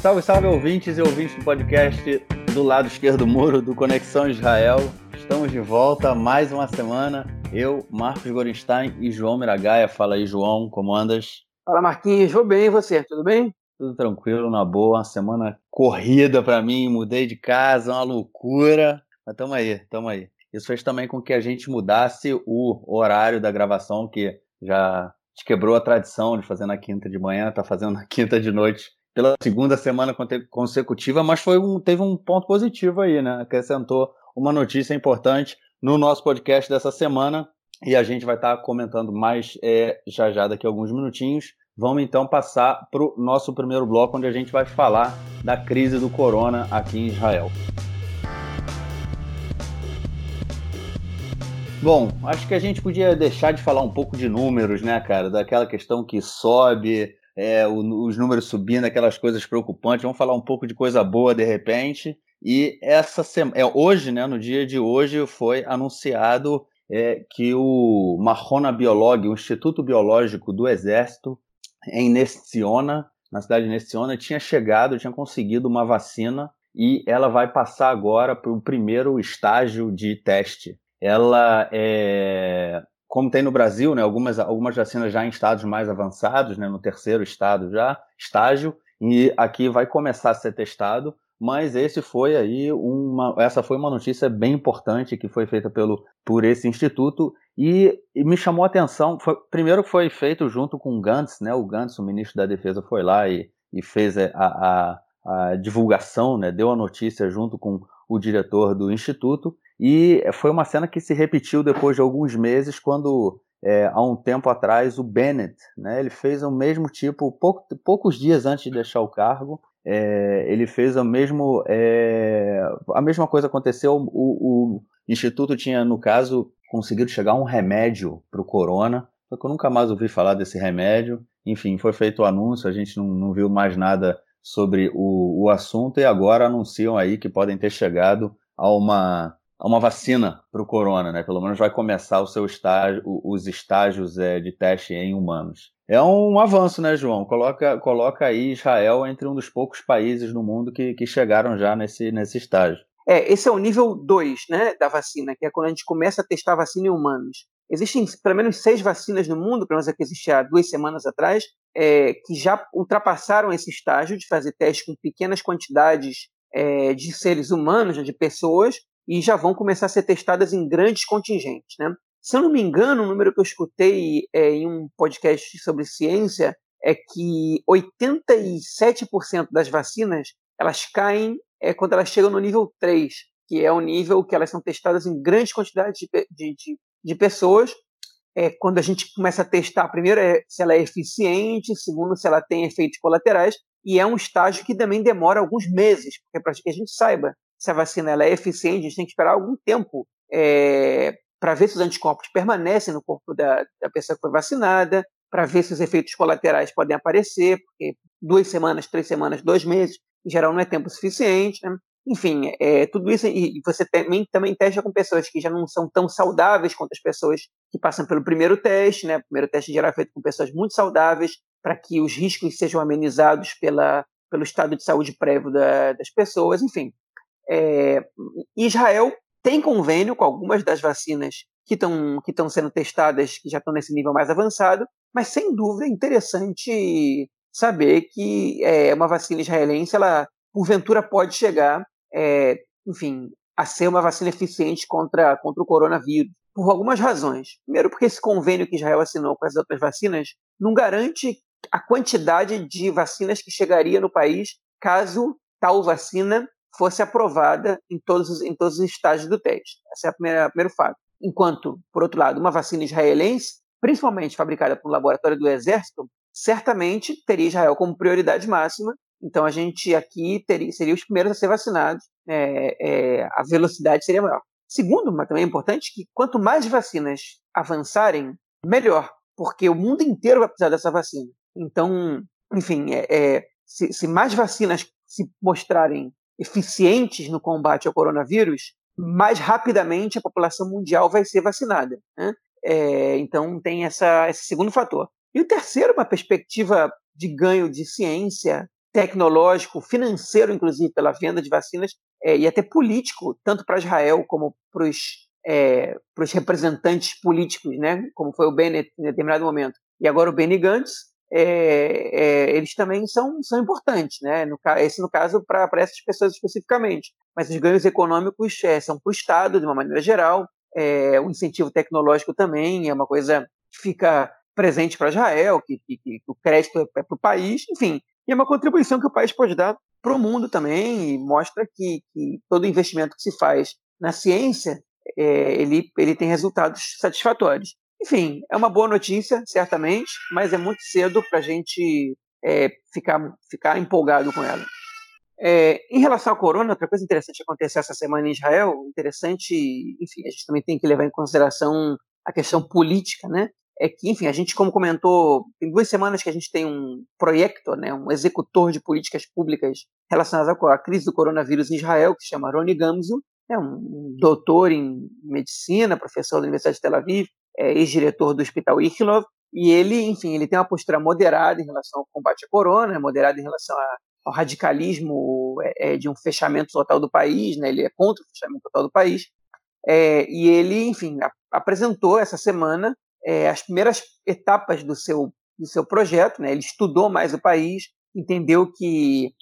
Salve, salve ouvintes e ouvintes do podcast do lado esquerdo do muro do Conexão Israel. Estamos de volta mais uma semana. Eu, Marcos Gorenstein e João Miragaia. Fala aí, João, como andas? Fala, Marquinhos. Vou bem, e você? Tudo bem? Tudo tranquilo, na boa. Uma semana corrida para mim. Mudei de casa, uma loucura. Mas tamo aí, tamo aí. Isso fez também com que a gente mudasse o horário da gravação, que já quebrou a tradição de fazer na quinta de manhã, tá fazendo na quinta de noite pela segunda semana consecutiva, mas foi um, teve um ponto positivo aí, né? Acrescentou uma notícia importante no nosso podcast dessa semana e a gente vai estar comentando mais é, já já daqui a alguns minutinhos. Vamos então passar para o nosso primeiro bloco, onde a gente vai falar da crise do corona aqui em Israel. Bom, acho que a gente podia deixar de falar um pouco de números, né, cara? Daquela questão que sobe, é, o, os números subindo, aquelas coisas preocupantes. Vamos falar um pouco de coisa boa de repente. E essa semana, é, hoje, né, no dia de hoje, foi anunciado é, que o Marrona Biolog, o Instituto Biológico do Exército, em Nestiona, na cidade de Nestiona, tinha chegado, tinha conseguido uma vacina e ela vai passar agora para o primeiro estágio de teste. Ela é, como tem no Brasil, né, algumas, algumas vacinas já em estados mais avançados, né, no terceiro estado já, estágio, e aqui vai começar a ser testado, mas esse foi aí uma, essa foi uma notícia bem importante que foi feita pelo, por esse instituto e, e me chamou a atenção, foi, primeiro foi feito junto com o Gantz, né, o Gantz, o ministro da Defesa, foi lá e, e fez a, a, a divulgação, né, deu a notícia junto com o diretor do instituto, e foi uma cena que se repetiu depois de alguns meses, quando é, há um tempo atrás o Bennett, né, ele fez o mesmo tipo, pouco, poucos dias antes de deixar o cargo, é, ele fez o mesmo, é, a mesma coisa aconteceu. O, o, instituto tinha, no caso, conseguido chegar um remédio para o corona, só que eu nunca mais ouvi falar desse remédio. Enfim, foi feito o anúncio, a gente não, não viu mais nada sobre o, o assunto e agora anunciam aí que podem ter chegado a uma uma vacina para o corona, né? Pelo menos vai começar o seu estágio, os estágios é, de teste em humanos. É um avanço, né, João? Coloca, coloca aí Israel entre um dos poucos países no mundo que, que chegaram já nesse, nesse estágio. É, esse é o nível 2 né, da vacina, que é quando a gente começa a testar vacina em humanos. Existem pelo menos seis vacinas no mundo, pelo menos a que existia há duas semanas atrás, é, que já ultrapassaram esse estágio de fazer teste com pequenas quantidades é, de seres humanos, né, de pessoas, e já vão começar a ser testadas em grandes contingentes. Né? Se eu não me engano, o número que eu escutei é, em um podcast sobre ciência é que 87% das vacinas elas caem é, quando elas chegam no nível 3, que é o nível que elas são testadas em grandes quantidades de, de, de, de pessoas. É, quando a gente começa a testar, primeiro, é se ela é eficiente, segundo, se ela tem efeitos colaterais, e é um estágio que também demora alguns meses, porque é para que a gente saiba se a vacina ela é eficiente, a gente tem que esperar algum tempo é, para ver se os anticorpos permanecem no corpo da, da pessoa que foi vacinada, para ver se os efeitos colaterais podem aparecer, porque duas semanas, três semanas, dois meses, em geral não é tempo suficiente. Né? Enfim, é, tudo isso, e você também, também testa com pessoas que já não são tão saudáveis quanto as pessoas que passam pelo primeiro teste, né? O primeiro teste geral é feito com pessoas muito saudáveis, para que os riscos sejam amenizados pela, pelo estado de saúde prévio da, das pessoas, enfim. É, Israel tem convênio com algumas das vacinas que estão que sendo testadas, que já estão nesse nível mais avançado, mas sem dúvida é interessante saber que é, uma vacina israelense, ela porventura pode chegar, é, enfim, a ser uma vacina eficiente contra, contra o coronavírus, por algumas razões. Primeiro, porque esse convênio que Israel assinou com as outras vacinas não garante a quantidade de vacinas que chegaria no país caso tal vacina fosse aprovada em todos, os, em todos os estágios do teste. Esse é o primeiro fato. Enquanto, por outro lado, uma vacina israelense, principalmente fabricada por um laboratório do Exército, certamente teria Israel como prioridade máxima. Então a gente aqui teria, seria os primeiros a ser vacinados, é, é, a velocidade seria maior. Segundo, mas também é importante que quanto mais vacinas avançarem, melhor, porque o mundo inteiro vai precisar dessa vacina. Então, enfim, é, é se, se mais vacinas se mostrarem eficientes no combate ao coronavírus, mais rapidamente a população mundial vai ser vacinada. Né? É, então tem essa, esse segundo fator. E o terceiro, uma perspectiva de ganho de ciência, tecnológico, financeiro, inclusive, pela venda de vacinas, é, e até político, tanto para Israel como para os é, representantes políticos, né, como foi o Bennett em determinado momento, e agora o Benny Gantz, é, é, eles também são, são importantes, né? No, esse no caso para essas pessoas especificamente. Mas os ganhos econômicos é, são para o Estado de uma maneira geral. É, o incentivo tecnológico também é uma coisa que fica presente para Israel, que, que, que, o crédito é para o país, enfim, e é uma contribuição que o país pode dar para o mundo também e mostra que, que, todo investimento que se faz na ciência é, ele, ele tem resultados satisfatórios. Enfim, é uma boa notícia, certamente, mas é muito cedo para a gente é, ficar, ficar empolgado com ela. É, em relação ao corona, outra coisa interessante que aconteceu essa semana em Israel, interessante, enfim, a gente também tem que levar em consideração a questão política, né? É que, enfim, a gente, como comentou, tem duas semanas que a gente tem um projeto, né, um executor de políticas públicas relacionadas à crise do coronavírus em Israel, que se chama Roni Gamzu, é um doutor em medicina, professor da Universidade de Tel Aviv, é, ex-diretor do Hospital Ichilov, e ele, enfim, ele tem uma postura moderada em relação ao combate à corona, moderada em relação a, ao radicalismo é, é, de um fechamento total do país, né? ele é contra o fechamento total do país, é, e ele, enfim, a, apresentou essa semana é, as primeiras etapas do seu, do seu projeto, né? ele estudou mais o país, entendeu que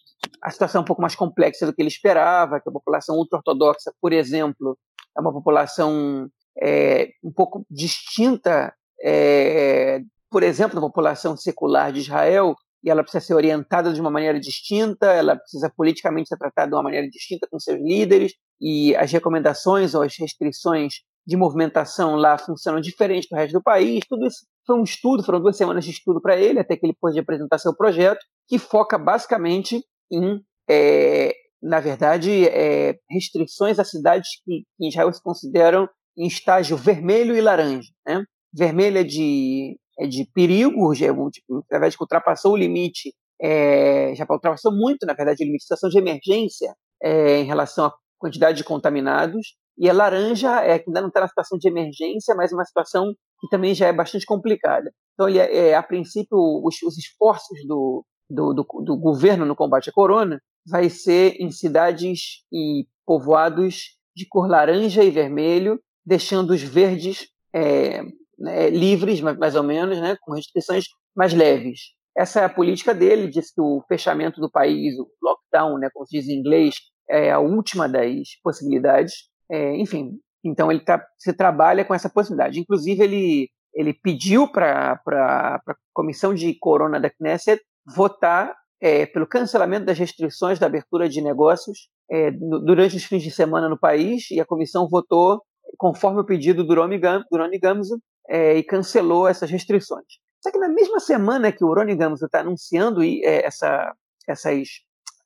a situação é um pouco mais complexa do que ele esperava, que a população ultra-ortodoxa, por exemplo, é uma população é, um pouco distinta, é, por exemplo, da população secular de Israel, e ela precisa ser orientada de uma maneira distinta, ela precisa politicamente ser tratada de uma maneira distinta com seus líderes, e as recomendações ou as restrições de movimentação lá funcionam diferente do resto do país. Tudo isso foi um estudo, foram duas semanas de estudo para ele, até que ele pôde apresentar seu projeto, que foca basicamente em, é, na verdade, é, restrições a cidades que, que em Israel se consideram em estágio vermelho e laranja. Né? Vermelho é de, é de perigo, é tipo, na verdade, que ultrapassou o limite, é, já ultrapassou muito, na verdade, o limite de situação de emergência é, em relação à quantidade de contaminados. E a laranja é que ainda não está na situação de emergência, mas uma situação que também já é bastante complicada. Então, ele é, é a princípio, os, os esforços do, do, do, do, governo no combate à corona vai ser em cidades e povoados de cor laranja e vermelho, deixando os verdes é, né, livres, mais ou menos, né, com restrições mais leves. Essa é a política dele, diz que o fechamento do país, o lockdown, né, como se diz em inglês, é a última das possibilidades. É, enfim, então ele tá, se trabalha com essa possibilidade. Inclusive, ele, ele pediu para a comissão de corona da Knesset votar é, pelo cancelamento das restrições da abertura de negócios é, durante os fins de semana no país, e a comissão votou conforme o pedido do Rony Gamzo, é, e cancelou essas restrições. Só que na mesma semana que o Rony Gamzo está anunciando é, essa, essas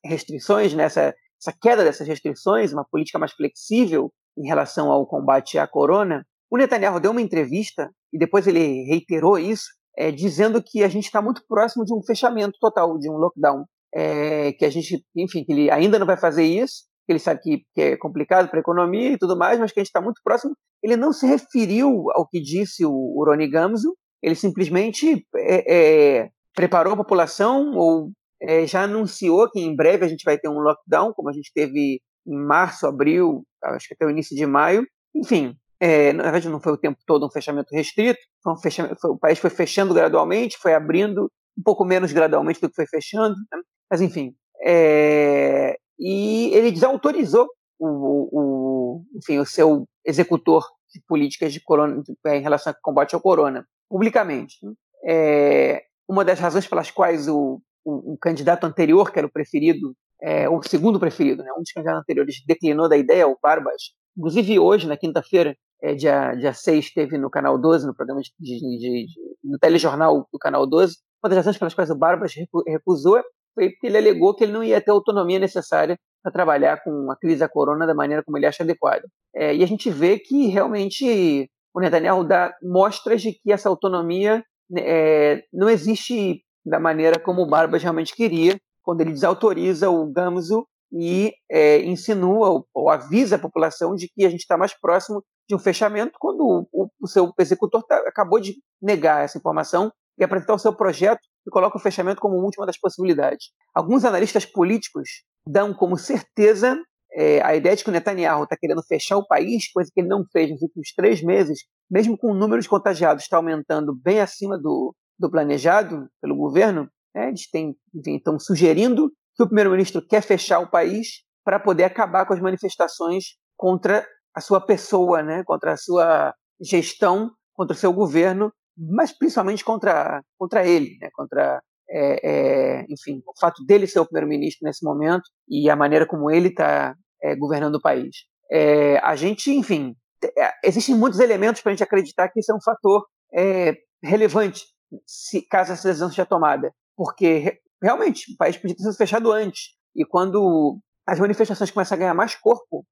restrições, né, essa, essa queda dessas restrições, uma política mais flexível em relação ao combate à corona, o Netanyahu deu uma entrevista e depois ele reiterou isso, é, dizendo que a gente está muito próximo de um fechamento total, de um lockdown. É, que a gente, enfim, que ele ainda não vai fazer isso, ele sabe que, que é complicado para a economia e tudo mais, mas que a gente está muito próximo. Ele não se referiu ao que disse o, o Rony Gamzo, ele simplesmente é, é, preparou a população ou é, já anunciou que em breve a gente vai ter um lockdown, como a gente teve em março, abril, acho que até o início de maio. Enfim, é, na verdade não foi o tempo todo um fechamento restrito, um fechamento, foi, o país foi fechando gradualmente, foi abrindo um pouco menos gradualmente do que foi fechando, né? mas enfim, é, e ele desautorizou o, o, enfim, o seu executor de políticas de corona, é, em relação ao combate ao corona, publicamente. Né? É, uma das razões pelas quais o, o, o, candidato anterior, que era o preferido, é, o segundo preferido, né, um dos candidatos anteriores, declinou da ideia, o Barbas, inclusive hoje, na quinta-feira, é, dia, dia 6, teve no Canal 12, no programa de, de, de, no telejornal do Canal 12, uma das razões pelas quais o Barbas recusou foi porque ele alegou que ele não ia ter a autonomia necessária para trabalhar com a crise da corona da maneira como ele acha adequada. É, e a gente vê que realmente o Netanyahu dá mostras de que essa autonomia né, é, não existe da maneira como o Barbas realmente queria, quando ele desautoriza o Gamzu e é, insinua ou, ou, avisa a população de que a gente está mais próximo de um fechamento quando o, o seu executor tá, acabou de negar essa informação e apresentar o seu projeto e coloca o fechamento como última das possibilidades. Alguns analistas políticos dão como certeza é, a ideia de que o Netanyahu está querendo fechar o país, coisa que ele não fez nos últimos três meses, mesmo com o número de contagiados está aumentando bem acima do, do planejado pelo governo, né, eles têm, estão sugerindo que o primeiro-ministro quer fechar o país para poder acabar com as manifestações contra a sua pessoa, né, contra a sua gestão, contra o seu governo, mas principalmente contra, contra ele, né, contra é, é, enfim, o fato dele ser o primeiro-ministro nesse momento e a maneira como ele está é, governando o país. É, a gente, enfim, é, existem muitos elementos para a gente acreditar que isso é um fator é, relevante se caso essa decisão seja tomada, porque realmente o país podia ter sido fechado antes e quando as manifestações começam a ganhar mais corpo,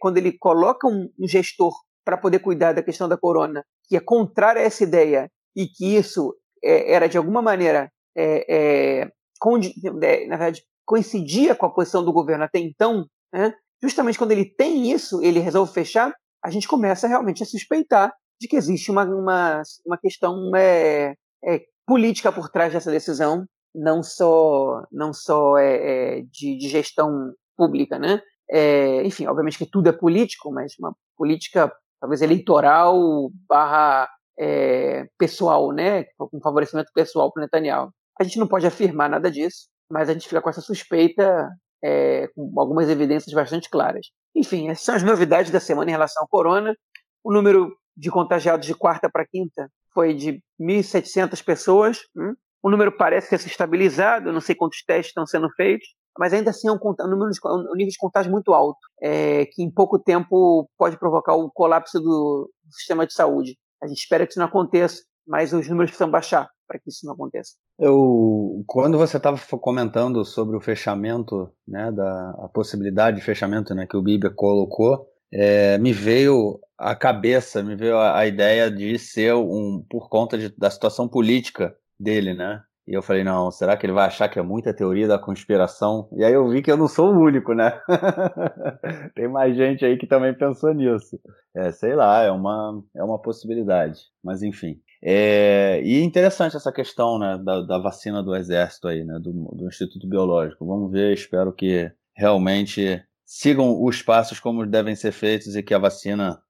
quando ele coloca um, um gestor para poder cuidar da questão da corona, que é contrária a essa ideia e que isso era de alguma maneira é, é, na verdade, coincidia com a posição do governo até então, né? justamente quando ele tem isso, ele resolve fechar, a gente começa realmente a suspeitar de que existe uma, uma, uma questão é, é, política por trás dessa decisão, não só, não só é, é de, de, gestão pública. Né? É, enfim, obviamente que tudo é político, mas uma política talvez eleitoral barra é, pessoal, né? com favorecimento pessoal para Netanyahu. A gente não pode afirmar nada disso, mas a gente fica com essa suspeita é, com algumas evidências bastante claras. Enfim, essas são as novidades da semana em relação ao corona. O número de contagiados de quarta para quinta foi de 1.700 pessoas. Hum? O número parece ter se estabilizado, não sei quantos testes estão sendo feitos, mas ainda assim é um, um, número de, um nível de contágio muito alto, é, que em pouco tempo pode provocar o colapso do, do sistema de saúde. A gente espera que isso não aconteça, mas os números precisam baixar para que isso não aconteça. Eu, quando você estava comentando sobre o fechamento, né, da a possibilidade de fechamento, né, que o Bíblia colocou, é, me veio à cabeça, me veio a, a ideia de ser um por conta de, da situação política dele, né? E eu falei, não, será que ele vai achar que é muita teoria da conspiração? E aí eu vi que eu não sou o único, né? Tem mais gente aí que também pensou nisso. É, sei lá, é uma, é uma possibilidade. Mas enfim. É, e interessante essa questão né, da, da, vacina do exército aí, né, do, do, Instituto Biológico. Vamos ver, espero que realmente sigam os passos como devem ser feitos e que a vacina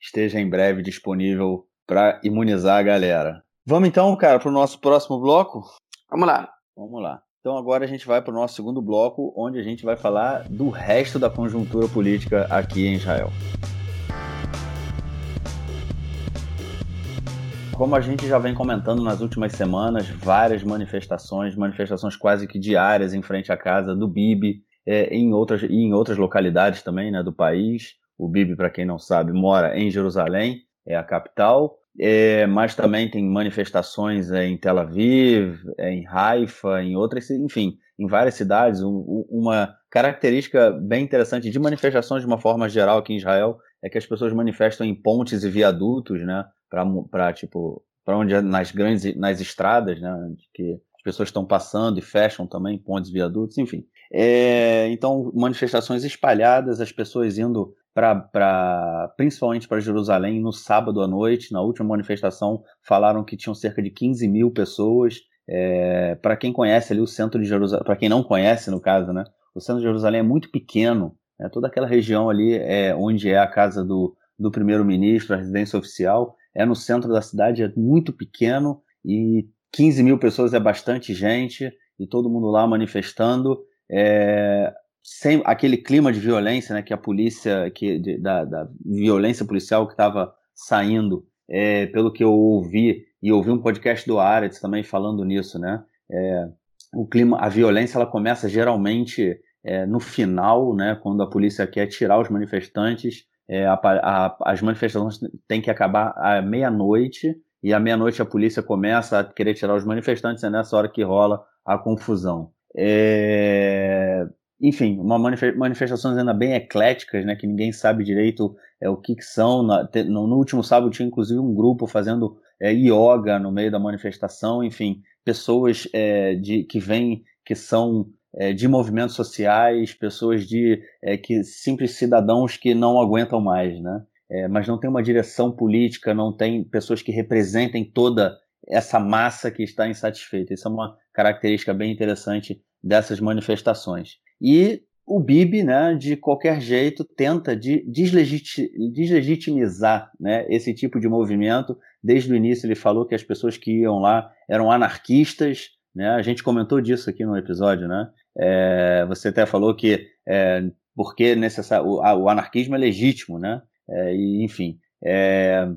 esteja em breve disponível para imunizar a galera. Vamos então, cara, para o nosso próximo bloco? Vamos lá. Vamos lá. Então agora a gente vai para o nosso segundo bloco, onde a gente vai falar do resto da conjuntura política aqui em Israel. Como a gente já vem comentando nas últimas semanas, várias manifestações, manifestações quase que diárias em frente à casa do Bibi, é, em outras, e em outras localidades também né, do país. O Bibi, para quem não sabe, mora em Jerusalém, é a capital, é, mas também tem manifestações é, em Tel Aviv, é, em Haifa, em outras, enfim, em várias cidades. Um, uma característica bem interessante de manifestações de uma forma geral aqui em Israel é que as pessoas manifestam em pontes e viadutos, né? para tipo para onde é nas grandes nas estradas, né, que as pessoas estão passando e fecham também pontes, viadutos, enfim. É, então manifestações espalhadas, as pessoas indo para principalmente para Jerusalém no sábado à noite. Na última manifestação falaram que tinham cerca de 15 mil pessoas. É, para quem conhece ali o centro de Jerusalém, para quem não conhece no caso, né, o centro de Jerusalém é muito pequeno. Né, toda aquela região ali é onde é a casa do, do primeiro-ministro, a residência oficial, é no centro da cidade, é muito pequeno e 15 mil pessoas é bastante gente e todo mundo lá manifestando. É, sem aquele clima de violência, né, que a polícia, que de, da, da, violência policial que estava saindo, é, pelo que eu ouvi e ouvi um podcast do Aretz também falando nisso, né, é, o clima, a violência ela começa geralmente é, no final, né, quando a polícia quer tirar os manifestantes é, a, a, as manifestações têm que acabar à meia-noite, e à meia-noite a polícia começa a querer tirar os manifestantes, é nessa hora que rola a confusão. É... Enfim, uma manifestações ainda bem ecléticas, né, que ninguém sabe direito é, o que, que são. No, no, último sábado tinha inclusive um grupo fazendo é, yoga no meio da manifestação, enfim, pessoas é, de, que vêm, que são é, de movimentos sociais, pessoas de é, que simples cidadãos que não aguentam mais, né? É, mas não tem uma direção política, não tem pessoas que representem toda essa massa que está insatisfeita. Isso é uma característica bem interessante dessas manifestações. E o Bibi, né, de qualquer jeito, tenta de deslegitimizar né, esse tipo de movimento. Desde o início ele falou que as pessoas que iam lá eram anarquistas. Né? A gente comentou disso aqui no episódio. Né? É, você até falou que é, porque necessário, o, o, anarquismo é legítimo, né? É, e, enfim, é,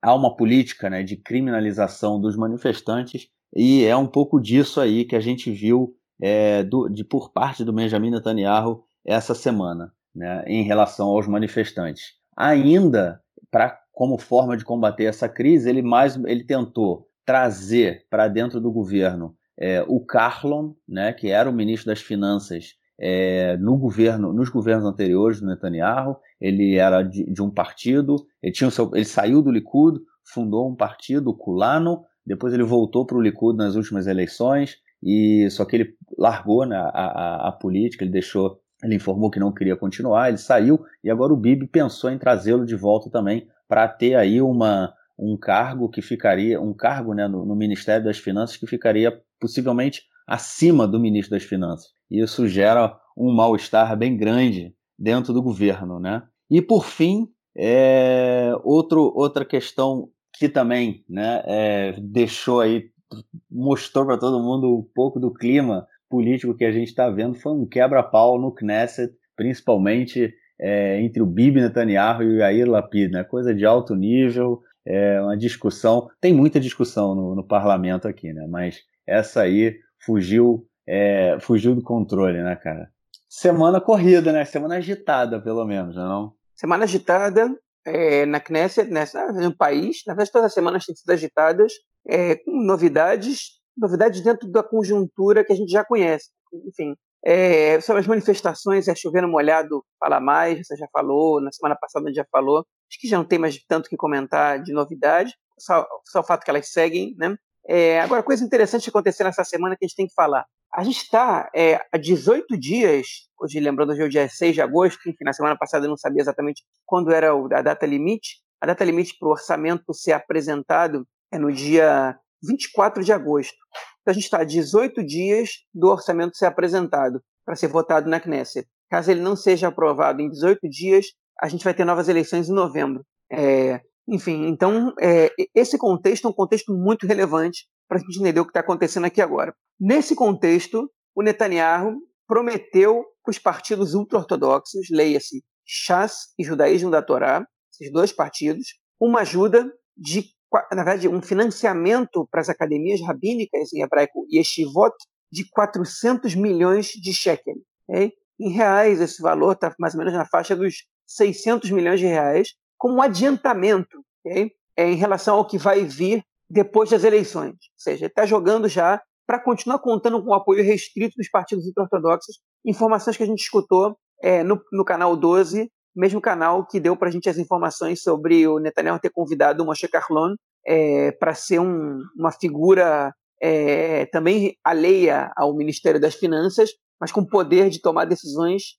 há uma política né, de criminalização dos manifestantes e é um pouco disso aí que a gente viu é, do, de, por parte do Benjamin Netanyahu essa semana, né, em relação aos manifestantes. Ainda, para como forma de combater essa crise, ele mais ele tentou trazer para dentro do governo é, o Carlon, né, que era o ministro das Finanças é, no governo, nos governos anteriores do Netanyahu. Ele era de, de um partido, ele, tinha seu, ele saiu do Likud, fundou um partido, o Kulano, depois ele voltou para o Likud nas últimas eleições, e só que ele largou né, a, a, a, política, ele deixou, ele informou que não queria continuar, ele saiu e agora o Bibi pensou em trazê-lo de volta também para ter aí uma um cargo que ficaria um cargo né, no, no Ministério das Finanças que ficaria possivelmente acima do ministro das Finanças. E isso gera um mal-estar bem grande dentro do governo, né? E por fim, é, outro, outra questão que também né, é, deixou aí mostrou para todo mundo um pouco do clima político que a gente está vendo foi um quebra-pau no Knesset, principalmente é, entre o Bibi Netanyahu e o Yair Lapid, né? Coisa de alto nível, é uma discussão. Tem muita discussão no, no parlamento aqui, né? Mas essa aí fugiu, é, fugiu do controle, né, cara? Semana corrida, né? Semana agitada, pelo menos, não? É Semana agitada é, na Knesset, nessa, no país. Na verdade, todas as semanas têm sido agitadas é, com novidades, novidades dentro da conjuntura que a gente já conhece. Enfim, é, sobre as manifestações, é chovendo molhado, fala mais, você já falou, na semana passada já falou. Acho que já não tem mais tanto que comentar de novidade, só, só o fato que elas seguem, né? É, agora, coisa interessante que aconteceu nessa semana que a gente tem que falar. A gente está é, há 18 dias, hoje lembrando, hoje é o dia 6 de agosto, enfim, na semana passada eu não sabia exatamente quando era a data limite. A data limite para o orçamento ser apresentado é no dia 24 de agosto. Então a gente está a 18 dias do orçamento ser apresentado para ser votado na Knesset. Caso ele não seja aprovado em 18 dias, a gente vai ter novas eleições em novembro. É, enfim, então é, esse contexto é um contexto muito relevante para a gente entender o que está acontecendo aqui agora. Nesse contexto, o Netanyahu prometeu que os partidos ultra-ortodoxos, leia-se Shas e Judaísmo da Torá, esses dois partidos, uma ajuda de na verdade, um financiamento para as academias rabínicas em hebraico yeshivot de 400 milhões de shekel. Okay? Em reais, esse valor está mais ou menos na faixa dos 600 milhões de reais, como um adiantamento okay? é, em relação ao que vai vir depois das eleições. Ou seja, está jogando já para continuar contando com o apoio restrito dos partidos ortodoxos, informações que a gente escutou é, no, no canal 12 mesmo canal que deu para a gente as informações sobre o Netanyahu ter convidado o Moshe Carlon é, para ser um, uma figura é, também alheia ao Ministério das Finanças, mas com poder de tomar decisões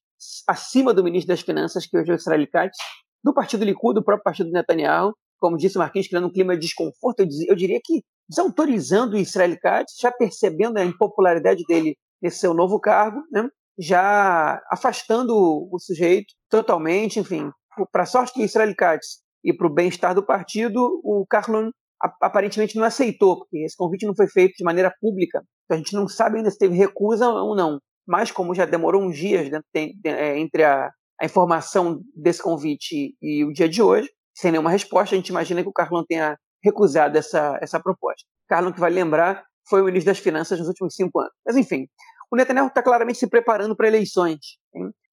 acima do ministro das Finanças, que hoje é o Israel Katz, do Partido Likud, do próprio Partido Netanyahu, como disse Marquinhos, criando um clima de desconforto, eu diria que desautorizando o Israel Katz, já percebendo a impopularidade dele nesse seu novo cargo, né? Já afastando o sujeito totalmente, enfim, para sorte de Israel Katz e para o bem-estar do partido, o Carlon aparentemente não aceitou, porque esse convite não foi feito de maneira pública. Então a gente não sabe ainda se teve recusa ou não. Mas como já demorou uns dias é, entre a, a informação desse convite e o dia de hoje, sem nenhuma resposta, a gente imagina que o Carlon tenha recusado essa, essa proposta. Carlon, que vai lembrar, foi o ministro das Finanças nos últimos cinco anos. Mas enfim, o Netanyahu está claramente se preparando para eleições.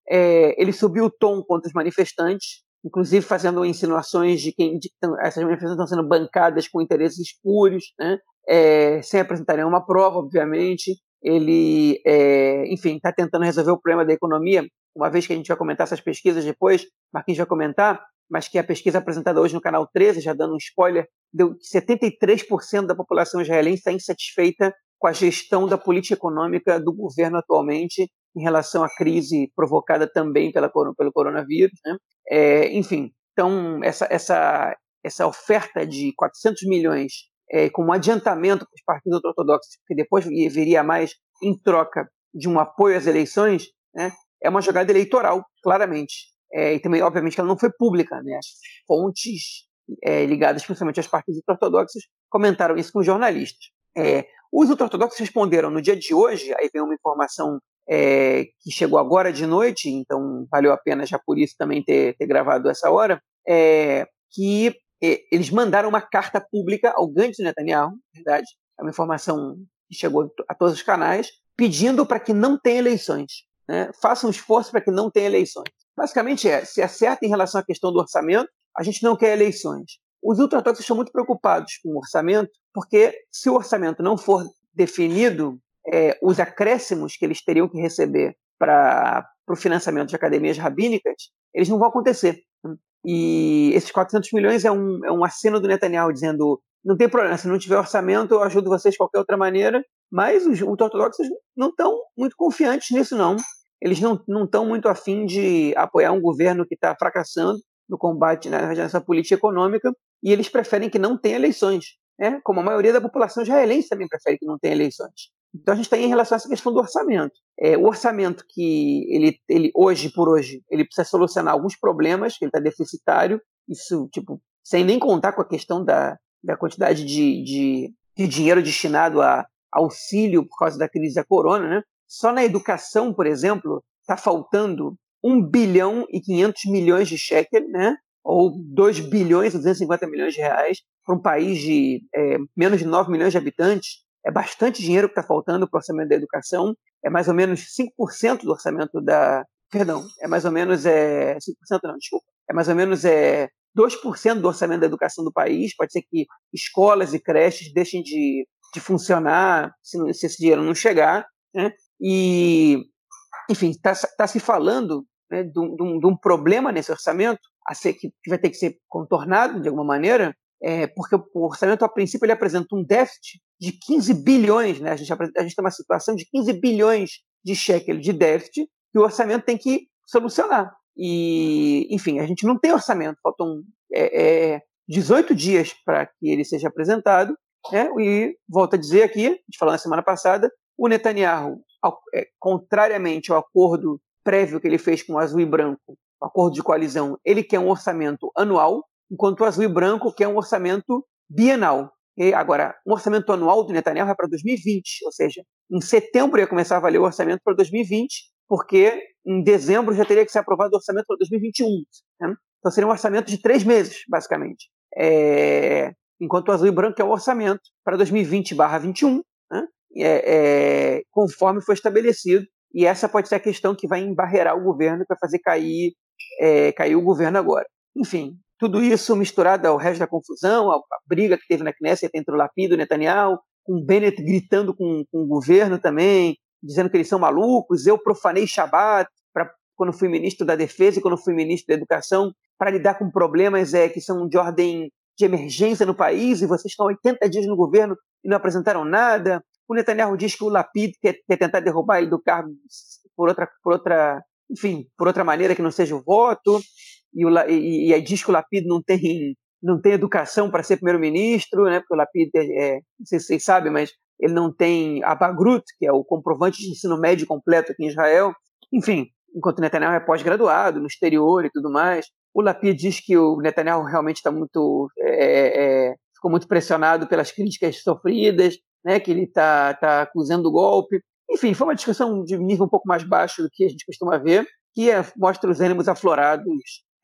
É, ele subiu o tom contra os manifestantes, inclusive fazendo insinuações de que essas manifestações estão sendo bancadas com interesses espúrios, né? é, sem apresentar nenhuma prova, obviamente. Ele, é, enfim, está tentando resolver o problema da economia, uma vez que a gente vai comentar essas pesquisas depois, Marquinhos vai comentar, mas que a pesquisa apresentada hoje no canal 13, já dando um spoiler, deu que 73% da população israelense está insatisfeita com a gestão da política econômica do governo atualmente em relação à crise provocada também pela, pelo coronavírus. Né? É, enfim, então essa, essa, essa oferta de 400 milhões é, como adiantamento para os partidos ortodoxos, que depois viria mais em troca de um apoio às eleições, né, é uma jogada eleitoral, claramente. É, e também, obviamente, ela não foi pública. Né? As fontes é, ligadas principalmente aos partidos ortodoxos comentaram isso com jornalistas. É, os ortodoxos responderam no dia de hoje, aí vem uma informação é, que chegou agora de noite, então valeu a pena já por isso também ter, ter gravado essa hora, é, que é, eles mandaram uma carta pública ao Gantz Netanyahu, verdade, é uma informação que chegou a todos os canais, pedindo para que não tenha eleições. Né? Faça um esforço para que não tenha eleições. Basicamente é, se acerta em relação à questão do orçamento, a gente não quer eleições. Os ultraortodoxos estão muito preocupados com o orçamento, porque se o orçamento não for definido, é, os acréscimos que eles teriam que receber para o financiamento de academias rabínicas, eles não vão acontecer. E esses 400 milhões é um, é um aceno do Netanyahu dizendo não tem problema, se não tiver orçamento, eu ajudo vocês de qualquer outra maneira. Mas os ortodoxos não estão muito confiantes nisso, não. Eles não estão muito afim de apoiar um governo que está fracassando no combate né, nessa política econômica e eles preferem que não tenha eleições. Né? Como a maioria da população israelense também prefere que não tenha eleições. Então a gente tem em relação a essa questão do orçamento. É, o orçamento que ele, ele hoje por hoje ele precisa solucionar alguns problemas, que ele está deficitário, isso tipo sem nem contar com a questão da, da quantidade de, de, de dinheiro destinado a auxílio por causa da crise da corona, né? Só na educação, por exemplo, está faltando 1 bilhão e 500 milhões de shekel, né? Ou 2 bilhões e 250 milhões de reais para um país de é, menos de 9 milhões de habitantes. É bastante dinheiro que está faltando para o orçamento da educação. É mais ou menos 5% do orçamento da. Perdão, é mais ou menos. É, 5% não, desculpa. É mais ou menos é, 2% do orçamento da educação do país. Pode ser que escolas e creches deixem de, de funcionar se, se esse dinheiro não chegar. Né? E, enfim, está tá se falando né, de, um, de, um, problema nesse orçamento a ser, que vai ter que ser contornado de alguma maneira, é, porque o orçamento, a princípio, ele apresenta um déficit de 15 bilhões, né? a, gente, a gente tem uma situação de 15 bilhões de shekel de déficit que o orçamento tem que solucionar. E, enfim, a gente não tem orçamento, faltam é, é, 18 dias para que ele seja apresentado, né? e volto a dizer aqui, a gente falou na semana passada, o Netanyahu, ao, é, contrariamente ao acordo prévio que ele fez com o Azul e Branco, o acordo de coalizão, ele quer um orçamento anual, enquanto o Azul e Branco quer um orçamento bienal. E agora, o orçamento anual do Netanyahu é para 2020, ou seja, em setembro ia começar a valer o orçamento para 2020, porque em dezembro já teria que ser aprovado o orçamento para 2021. Né? Então seria um orçamento de três meses, basicamente. É... Enquanto o azul e branco é o orçamento para 2020/21, né? é, é... conforme foi estabelecido e essa pode ser a questão que vai embarrear o governo para fazer cair, é, cair o governo agora. Enfim, tudo isso misturado ao resto da confusão, a, briga que teve na Knesset entre o Lapid e o Netanyahu, com Bennett gritando com, com o governo também, dizendo que eles são malucos. Eu profanei Shabbat pra, quando fui ministro da Defesa e quando fui ministro da Educação para lidar com problemas é, que são de ordem de emergência no país e vocês estão 80 dias no governo e não apresentaram nada. O Netanyahu diz que o Lapid quer, quer tentar derrubar ele do cargo por outra, por outra, enfim, por outra maneira que não seja o voto. E, o, e, e diz que o Lapid não tem, não tem educação para ser primeiro-ministro, né? Porque o Lapid, é, é, se vocês sabem, mas ele não tem a Bagrut, que é o comprovante de ensino médio completo aqui em Israel. Enfim, enquanto o Netanyahu é pós-graduado no exterior e tudo mais. O Lapid diz que o Netanyahu realmente está muito é, é, ficou muito pressionado pelas críticas sofridas né, que ele está tá acusando o golpe. Enfim, foi uma discussão de nível um pouco mais baixo do que a gente costuma ver, que é, mostra os ânimos aflorados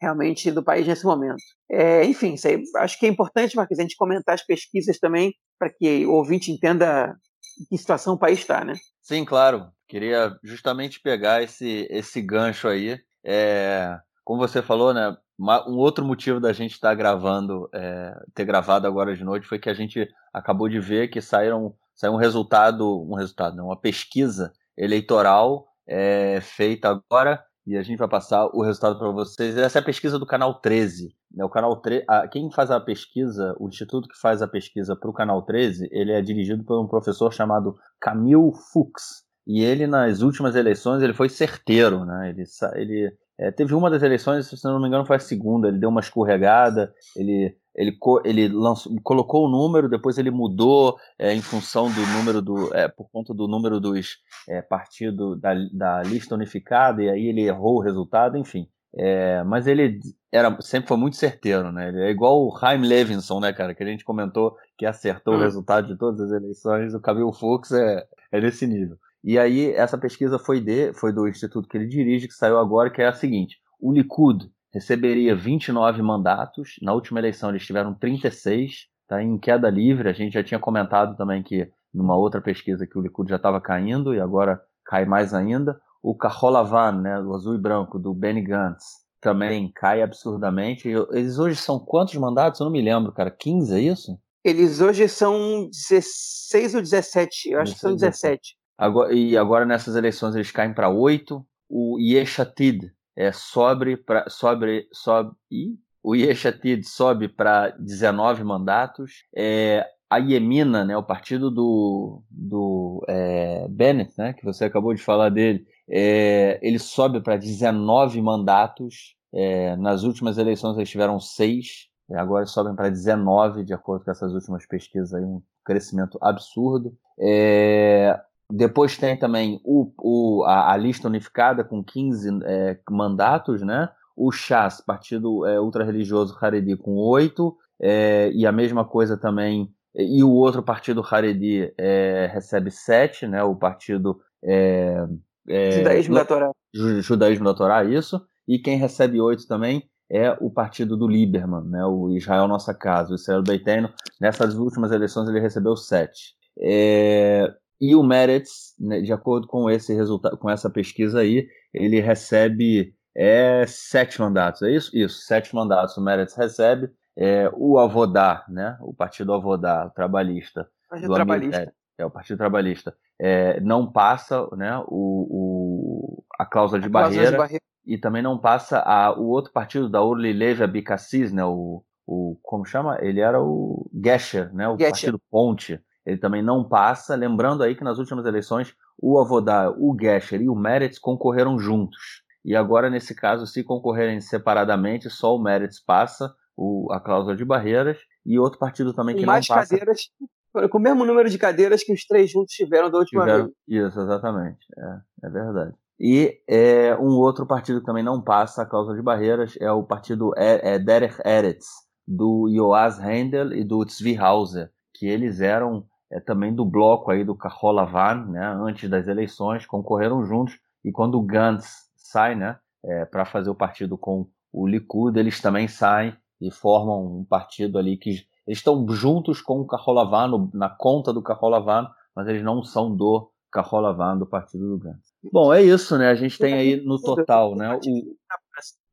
realmente do país nesse momento. É, enfim, aí, acho que é importante, Marcos, a gente comentar as pesquisas também, para que o ouvinte entenda em que situação o país está, né? Sim, claro. Queria justamente pegar esse, esse gancho aí. É, como você falou, né? um outro motivo da gente estar tá gravando, é, ter gravado agora de noite, foi que a gente acabou de ver que saíram, saiu um resultado, um resultado, uma pesquisa eleitoral é, feita agora, e a gente vai passar o resultado para vocês. Essa é a pesquisa do canal 13. Né? O canal 13, quem faz a pesquisa, o instituto que faz a pesquisa para o canal 13, ele é dirigido por um professor chamado Camille Fuchs. e ele nas últimas eleições ele foi certeiro, né? Ele, ele é, teve uma das eleições, se não me engano, foi a segunda. Ele deu uma escorregada, ele ele, ele lançou, colocou o número, depois ele mudou é, em função do número do. É, por conta do número dos é, partidos da, da lista unificada, e aí ele errou o resultado, enfim. É, mas ele era, sempre foi muito certeiro, né? Ele é igual o Chaim Levinson, né, cara? Que a gente comentou que acertou hum. o resultado de todas as eleições. O Camilo Fux é, é nesse nível. E aí, essa pesquisa foi, de, foi do instituto que ele dirige, que saiu agora, que é a seguinte: o Likud receberia 29 mandatos, na última eleição eles tiveram 36, tá em queda livre. A gente já tinha comentado também que numa outra pesquisa que o Likud já estava caindo e agora cai mais ainda. O Kaholavan, né, do azul e branco, do Benny Gantz, também cai absurdamente. Eles hoje são quantos mandatos? Eu não me lembro, cara. 15, é isso? Eles hoje são 16 ou 17, eu acho 16, que são 17. Agora, e agora nessas eleições eles caem para 8. O Yeshatid é, sobe para sobe, sobe, o Yeshatid sobe para 19 mandatos. É, a Iemina, né, o partido do, do é, Bennett, né, que você acabou de falar dele, é, ele sobe para 19 mandatos. É, nas últimas eleições eles tiveram 6, agora sobem para 19, de acordo com essas últimas pesquisas, aí, um crescimento absurdo. É, depois tem também o, o, a, a, lista unificada com 15 é, mandatos, né? O Chas, partido é, ultra-religioso Haredi, com 8, é, e a mesma coisa também. E o outro partido Haredi é, recebe 7, né? O partido. É, é, Judaísmo da Torá. Judaísmo da Torá, isso. E quem recebe 8 também é o partido do Lieberman, né? O Israel Nossa Casa, o Israel Beiteno. Nessas últimas eleições ele recebeu 7. É, e o Meretz, né, de acordo com esse resultado, com essa pesquisa aí, ele recebe é, sete mandatos, é isso? Isso, sete mandatos o Meretz recebe. É, o Avodá, né, o Partido Avodá, trabalhista, Partido Trabalhista. É, é, o Partido Trabalhista, é, não passa né, o, o a cláusula de, a barreira, de barreira, e também não passa a, o outro partido da Urli Levi Abikassis, né, o, o, como chama? Ele era o Gesher, né, o Gesher. Partido Ponte, ele também não passa. Lembrando aí que nas últimas eleições o Avodá, o Gesher e o Meretz concorreram juntos. E agora, nesse caso, se concorrerem separadamente, só o Meretz passa o, a cláusula de barreiras e outro partido também que mais não passa. cadeiras, com o mesmo número de cadeiras que os três juntos tiveram da última tiveram, vez. Isso, exatamente. É, é verdade. E é, um outro partido que também não passa a cláusula de barreiras é o partido é, é Derech Eretz, do Joas Handel e do Tzvi Hauser, que eles eram é, também do bloco aí do Kaholavan, né, antes das eleições, concorreram juntos, e quando o Gantz sai né, é, para fazer o partido com o Likud, eles também saem e formam um partido ali que eles estão juntos com o Kaholavan, na conta do Kaholavan, mas eles não são do Kaholavan, do partido do Gantz. Bom, é isso, né? A gente tem aí no total, né? O...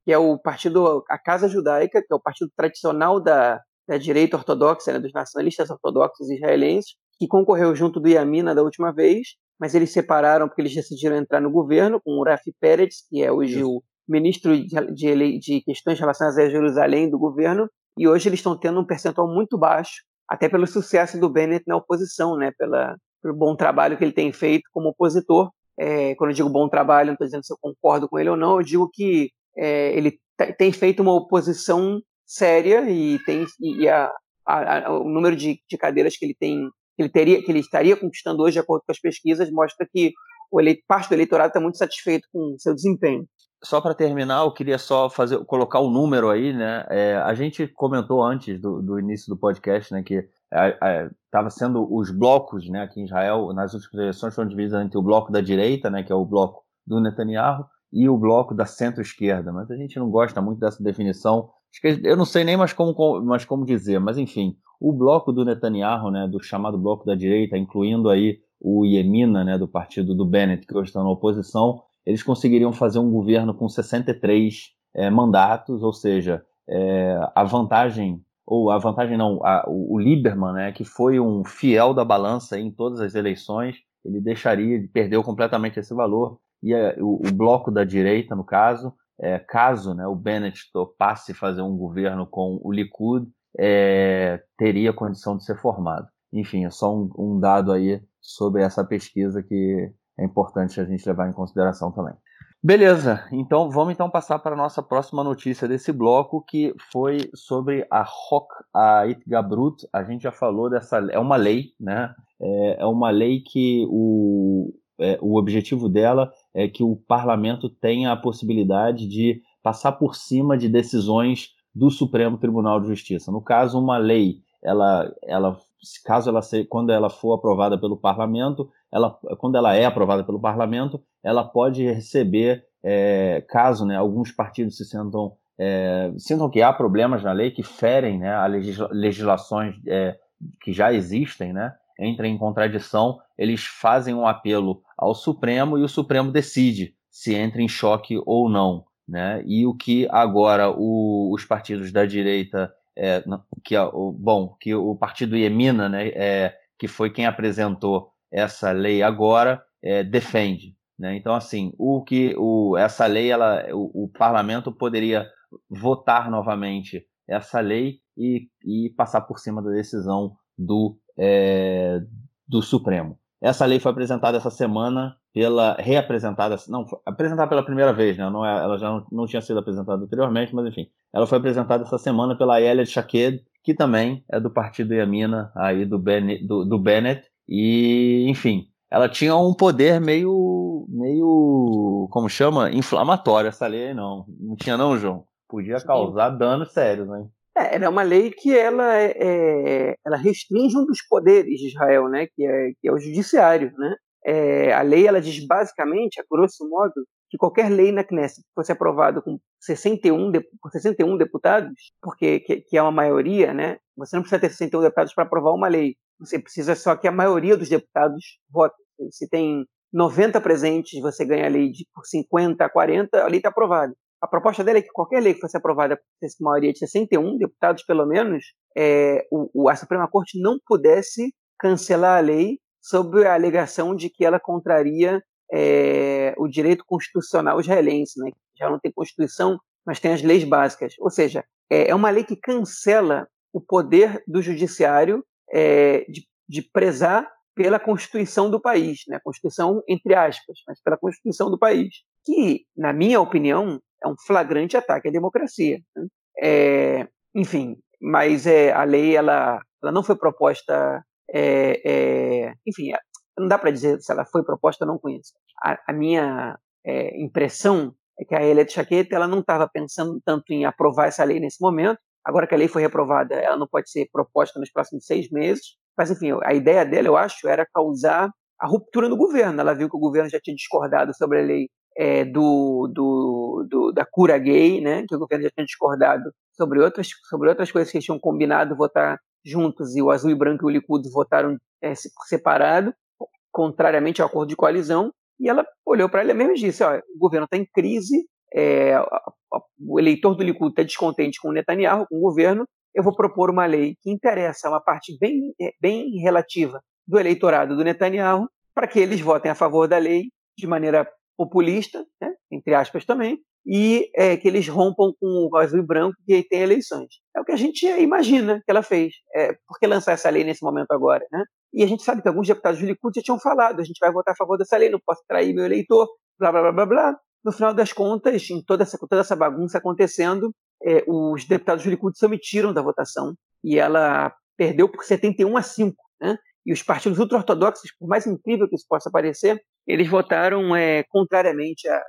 Que é o partido, a Casa Judaica, que é o partido tradicional da, da direita ortodoxa, né, dos nacionalistas ortodoxos israelenses, que concorreu junto do Yamina da última vez, mas eles separaram porque eles decidiram entrar no governo com o Rafi Peretz, que é hoje o ministro de, de, questões relacionadas a Jerusalém do governo, e hoje eles estão tendo um percentual muito baixo, até pelo sucesso do Bennett na oposição, né, pela, pelo bom trabalho que ele tem feito como opositor. É, quando eu digo bom trabalho, não estou dizendo se eu concordo com ele ou não, eu digo que é, ele tem feito uma oposição séria e tem e a, a, a, o número de, de cadeiras que ele tem ele, teria, que ele estaria conquistando hoje, de acordo com as pesquisas, mostra que eleito, parte do eleitorado está muito satisfeito com o seu desempenho. Só para terminar, eu queria só fazer, colocar o um número aí, né? É, a gente comentou antes do, do, início do podcast, né, que estava é, sendo os blocos, né, aqui em Israel, nas últimas eleições foram divididos entre o bloco da direita, né, que é o bloco do Netanyahu, e o bloco da centro-esquerda. Mas a gente não gosta muito dessa definição. Eu não sei nem mais como, mais como dizer, mas enfim, o bloco do Netanyahu, né, do chamado bloco da direita, incluindo aí o Yemina, né, do partido do Bennett, que hoje está na oposição, eles conseguiriam fazer um governo com 63 é, mandatos, ou seja, é, a vantagem, ou a vantagem não, a, o, Lieberman, né, que foi um fiel da balança em todas as eleições, ele deixaria, ele perdeu completamente esse valor, e é, o, o, bloco da direita, no caso, é, caso né, o Bennett topasse fazer um governo com o Likud, é, teria condição de ser formado. Enfim, é só um, um, dado aí sobre essa pesquisa que é importante a gente levar em consideração também. Beleza, então vamos então passar para a nossa próxima notícia desse bloco, que foi sobre a ROC, a Itgabrut. A gente já falou dessa. É uma lei, né? É, é uma lei que o, é, o objetivo dela é que o parlamento tenha a possibilidade de passar por cima de decisões do Supremo Tribunal de Justiça. No caso, uma lei, ela, ela caso ela se, quando ela for aprovada pelo parlamento, ela, quando ela é aprovada pelo parlamento, ela pode receber, é, caso né, alguns partidos se sentam, é, sintam que há problemas na lei que ferem né, a legisla, legislações é, que já existem, né, entrem em contradição, eles fazem um apelo ao Supremo e o Supremo decide se entra em choque ou não. Né? E o que agora o, os partidos da direita é, que o bom que o partido Iemina, né, é, que foi quem apresentou essa lei agora, é, defende. Né? Então, assim, o que o, essa lei, ela, o, o, parlamento poderia votar novamente essa lei e, e passar por cima da decisão do, é, do Supremo. Essa lei foi apresentada essa semana pela reapresentada, não, apresentada pela primeira vez, né? Não, é, ela já não, não, tinha sido apresentada anteriormente, mas enfim, ela foi apresentada essa semana pela Elia Shaked, que também é do partido Yamina, aí do, ben, do, do Bennett, e enfim, ela tinha um poder meio, meio, como chama, inflamatório essa lei não, não tinha não, João? Podia causar danos sérios, né? É, ela é uma lei que ela, é, ela restringe um dos poderes de Israel, né, que é, que é o judiciário, né? É, a lei ela diz basicamente, a grosso modo, que qualquer lei na Knesset que fosse aprovada com 61, por 61 deputados, porque que, que, é uma maioria, né? Você não precisa ter 61 deputados para aprovar uma lei. Você precisa só que a maioria dos deputados vote. Se tem 90 presentes, você ganha a lei de por 50 a 40, a lei está aprovada. A proposta dela é que qualquer lei que fosse aprovada por maioria de 61 deputados, pelo menos, é, o, a Suprema Corte não pudesse cancelar a lei sob a alegação de que ela contraria é, o direito constitucional israelense, né? já não tem Constituição, mas tem as leis básicas. Ou seja, é, é uma lei que cancela o poder do judiciário é, de, de prezar pela Constituição do país, né? Constituição entre aspas, mas pela Constituição do país, que, na minha opinião, é um flagrante ataque à democracia. Né? É, enfim, mas é, a lei ela, ela não foi proposta é, é, enfim, não dá para dizer se ela foi proposta, eu não conheço. A, a minha é, impressão é que a Elete Chaqueta ela não estava pensando tanto em aprovar essa lei nesse momento. Agora que a lei foi reprovada, ela não pode ser proposta nos próximos seis meses. Mas, enfim, a ideia dela, eu acho, era causar a ruptura no governo. Ela viu que o governo já tinha discordado sobre a lei é, do, do, do, da cura gay, né? que o governo já tinha discordado sobre outras, sobre outras coisas que eles tinham combinado votar juntos e o azul e branco e o Likud votaram é, separado, contrariamente ao acordo de coalizão, e ela olhou para ela mesmo e disse: ó, o governo está em crise, é, o eleitor do Likud está descontente com o Netanyahu, com o governo, eu vou propor uma lei que interessa uma parte bem, é, bem relativa do eleitorado do Netanyahu, para que eles votem a favor da lei de maneira populista, né, entre aspas também, e é, que eles rompam com o azul e branco e tem eleições. É o que a gente imagina que ela fez. É, por que lançar essa lei nesse momento agora? Né? E a gente sabe que alguns deputados do Likud já tinham falado, a gente vai votar a favor dessa lei, não posso trair meu eleitor, blá, blá, blá, blá, blá. No final das contas, em toda essa, toda essa bagunça acontecendo, é, os deputados do Likud se omitiram da votação e ela perdeu por 71 a 5. Né? E os partidos ultra-ortodoxos, por mais incrível que isso possa parecer, eles votaram é, contrariamente à,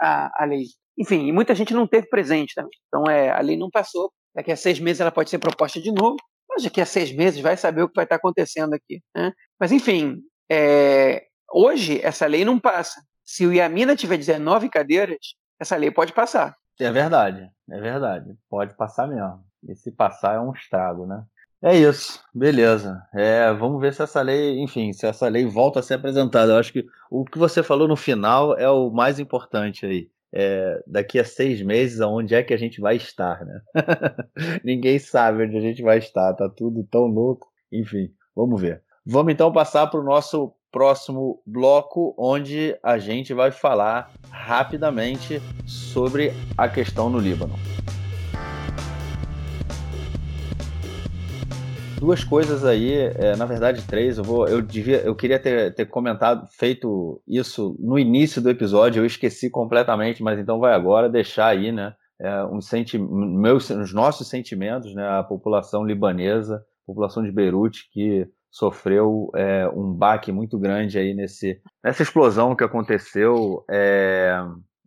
à, à lei. Enfim, muita gente não teve presente também. Então, é, a lei não passou. Daqui a seis meses ela pode ser proposta de novo, mas daqui a seis meses vai saber o que vai estar acontecendo aqui. Né? Mas, enfim, é, hoje essa lei não passa. Se o Iamina tiver 19 cadeiras, essa lei pode passar. É verdade, é verdade. Pode passar mesmo. E se passar é um estrago, né? É isso, beleza. É, vamos ver se essa lei, enfim, se essa lei volta a ser apresentada. Eu acho que o que você falou no final é o mais importante aí é, daqui a seis meses, aonde é que a gente vai estar, né? Ninguém sabe onde a gente vai estar, tá tudo tão louco. Enfim, vamos ver. Vamos então passar para o nosso próximo bloco, onde a gente vai falar rapidamente sobre a questão no Líbano. Duas coisas aí, é, na verdade três. Eu vou, eu devia, eu queria ter, ter comentado, feito isso no início do episódio. Eu esqueci completamente, mas então vai agora deixar aí, né? É, um senti meus, os nossos sentimentos, né? A população libanesa, população de Beirute que sofreu é, um baque muito grande aí nesse, nessa explosão que aconteceu é,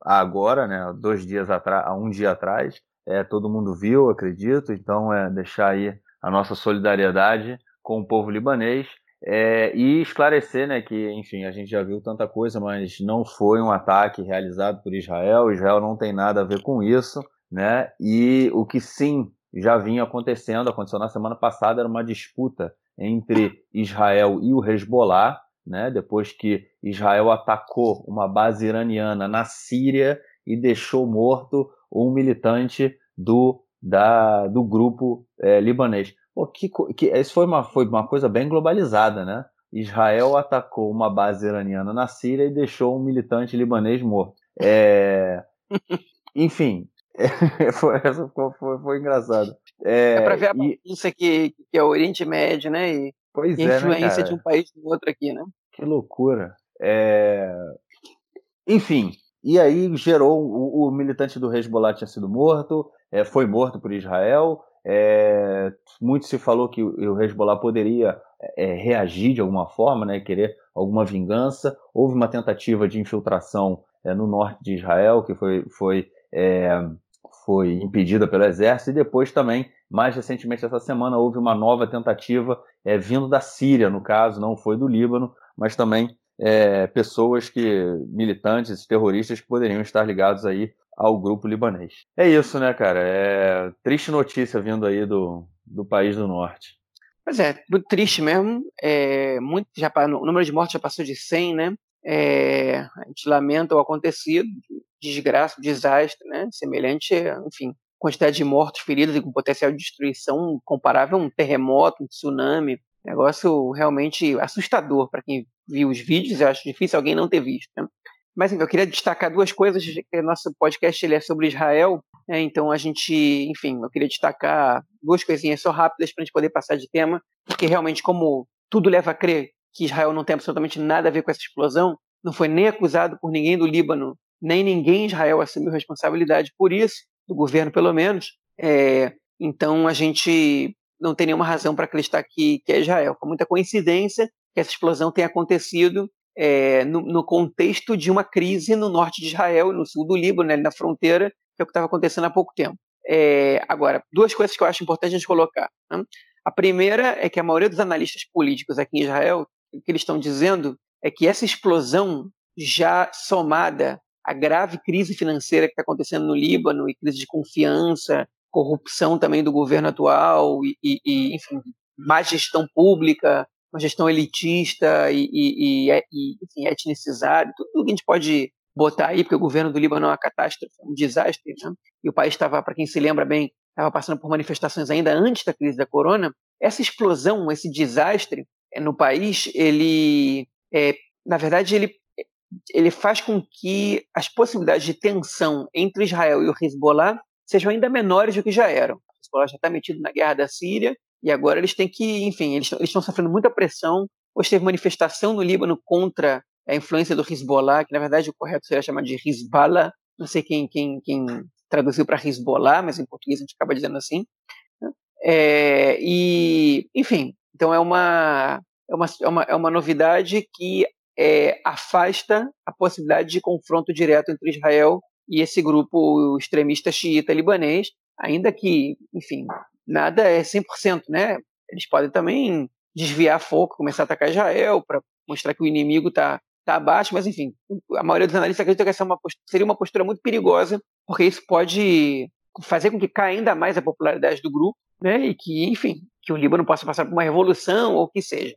agora, né? Dois dias atrás, um dia atrás. É, todo mundo viu, acredito. Então é deixar aí a nossa solidariedade com o povo libanês é, e esclarecer né, que, enfim, a gente já viu tanta coisa, mas não foi um ataque realizado por Israel, Israel não tem nada a ver com isso, né? E o que sim já vinha acontecendo, aconteceu na semana passada, era uma disputa entre Israel e o Hezbollah, né? Depois que Israel atacou uma base iraniana na Síria e deixou morto um militante do da, do grupo é, libanês. Pô, que, que, isso foi uma, foi uma coisa bem globalizada, né? Israel atacou uma base iraniana na Síria e deixou um militante libanês morto. É... Enfim, foi, foi, foi, engraçado. É, é para ver a bagunça que, que é o Oriente Médio, né? E, pois e a é, influência né, de um país do outro aqui, né? Que loucura. É... Enfim, e aí gerou o, o militante do Hezbollah tinha sido morto, é, foi morto por Israel. É, muito se falou que o Hezbollah poderia é, reagir de alguma forma, né, querer alguma vingança. Houve uma tentativa de infiltração é, no norte de Israel, que foi, foi, é, foi impedida pelo exército, e depois também, mais recentemente essa semana, houve uma nova tentativa é, vindo da Síria, no caso, não foi do Líbano, mas também é, pessoas que militantes, terroristas que poderiam estar ligados aí ao grupo libanês. É isso, né, cara? É triste notícia vindo aí do, do país do norte. Pois é, muito triste mesmo. É, muito, já, o número de mortes já passou de 100, né? É, a gente lamenta o acontecido, desgraça, desastre, né? Semelhante, enfim, quantidade de mortos, feridos e com potencial de destruição comparável a um terremoto, um tsunami. Negócio realmente assustador para quem viu os vídeos. Eu acho difícil alguém não ter visto. Né? Mas enfim, eu queria destacar duas coisas. Nosso podcast ele é sobre Israel, né? então a gente, enfim, eu queria destacar duas coisinhas só rápidas para a gente poder passar de tema, porque realmente, como tudo leva a crer que Israel não tem absolutamente nada a ver com essa explosão, não foi nem acusado por ninguém do Líbano, nem ninguém em Israel assumiu responsabilidade por isso, do governo pelo menos. É, então a gente não tem nenhuma razão para acreditar que, que é Israel. Foi muita coincidência que essa explosão tenha acontecido é, no, no, contexto de uma crise no norte de Israel, no sul do Líbano, né, na fronteira, que é o que estava acontecendo há pouco tempo. É, agora, duas coisas que eu acho importante a gente colocar. Né? A primeira é que a maioria dos analistas políticos aqui em Israel, o que eles estão dizendo é que essa explosão já somada à grave crise financeira que está acontecendo no Líbano e crise de confiança, corrupção também do governo atual e, e, e enfim, má gestão pública, uma gestão elitista e, e, e, e enfim, etnicizada, tudo que a gente pode botar aí, porque o governo do Líbano é uma catástrofe, um desastre, né? e o país estava, para quem se lembra bem, estava passando por manifestações ainda antes da crise da corona. Essa explosão, esse desastre é, no país, ele, é, na verdade, ele, ele faz com que as possibilidades de tensão entre Israel e o Hezbollah sejam ainda menores do que já eram. O Hezbollah já está metido na guerra da Síria, e agora eles têm que, enfim, eles estão sofrendo muita pressão. Hoje teve manifestação no Líbano contra a influência do Hezbollah, que na verdade o correto seria chamar de Hezbollah. Não sei quem, quem, quem traduziu para Hezbollah, mas em português a gente acaba dizendo assim. Né? É, e, enfim, então é uma, é uma, é uma, é uma novidade que é, afasta a possibilidade de confronto direto entre Israel e esse grupo extremista xiita libanês, ainda que, enfim, nada é 100%, né? Eles podem também desviar foco, começar a atacar Israel para mostrar que o inimigo está tá abaixo, mas enfim, a maioria dos analistas acredita que essa é uma postura, seria uma postura muito perigosa, porque isso pode fazer com que caia ainda mais a popularidade do grupo, né? E que, enfim, que o Líbano possa passar por uma revolução ou o que seja.